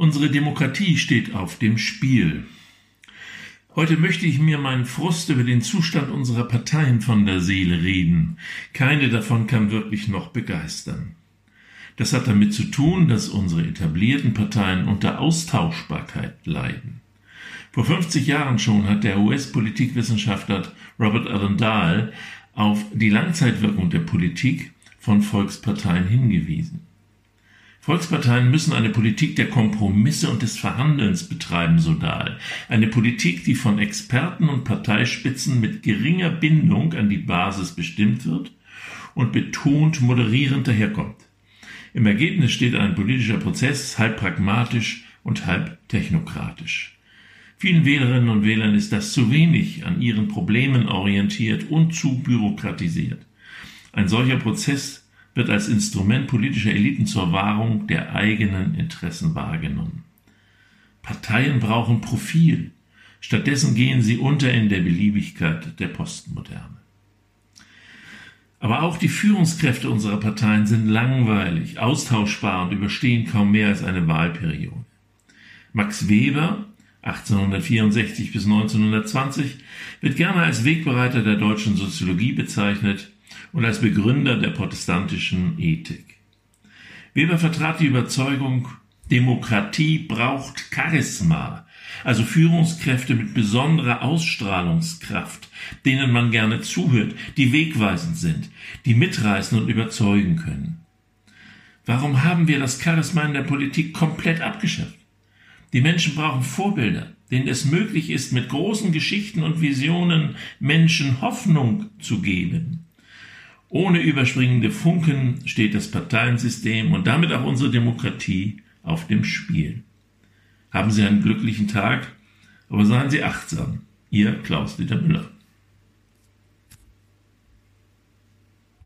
Unsere Demokratie steht auf dem Spiel. Heute möchte ich mir meinen Frust über den Zustand unserer Parteien von der Seele reden. Keine davon kann wirklich noch begeistern. Das hat damit zu tun, dass unsere etablierten Parteien unter Austauschbarkeit leiden. Vor 50 Jahren schon hat der US-Politikwissenschaftler Robert Allen Dahl auf die Langzeitwirkung der Politik von Volksparteien hingewiesen. Volksparteien müssen eine Politik der Kompromisse und des Verhandelns betreiben, so Dahl. Eine Politik, die von Experten und Parteispitzen mit geringer Bindung an die Basis bestimmt wird und betont moderierend daherkommt. Im Ergebnis steht ein politischer Prozess halb pragmatisch und halb technokratisch. Vielen Wählerinnen und Wählern ist das zu wenig an ihren Problemen orientiert und zu bürokratisiert. Ein solcher Prozess wird als Instrument politischer Eliten zur Wahrung der eigenen Interessen wahrgenommen. Parteien brauchen Profil, stattdessen gehen sie unter in der Beliebigkeit der Postmoderne. Aber auch die Führungskräfte unserer Parteien sind langweilig, austauschbar und überstehen kaum mehr als eine Wahlperiode. Max Weber, 1864 bis 1920, wird gerne als Wegbereiter der deutschen Soziologie bezeichnet und als Begründer der protestantischen Ethik. Weber vertrat die Überzeugung, Demokratie braucht Charisma, also Führungskräfte mit besonderer Ausstrahlungskraft, denen man gerne zuhört, die wegweisend sind, die mitreißen und überzeugen können. Warum haben wir das Charisma in der Politik komplett abgeschafft? Die Menschen brauchen Vorbilder, denen es möglich ist, mit großen Geschichten und Visionen Menschen Hoffnung zu geben. Ohne überspringende Funken steht das Parteiensystem und damit auch unsere Demokratie auf dem Spiel. Haben Sie einen glücklichen Tag, aber seien Sie achtsam. Ihr Klaus-Dieter Müller.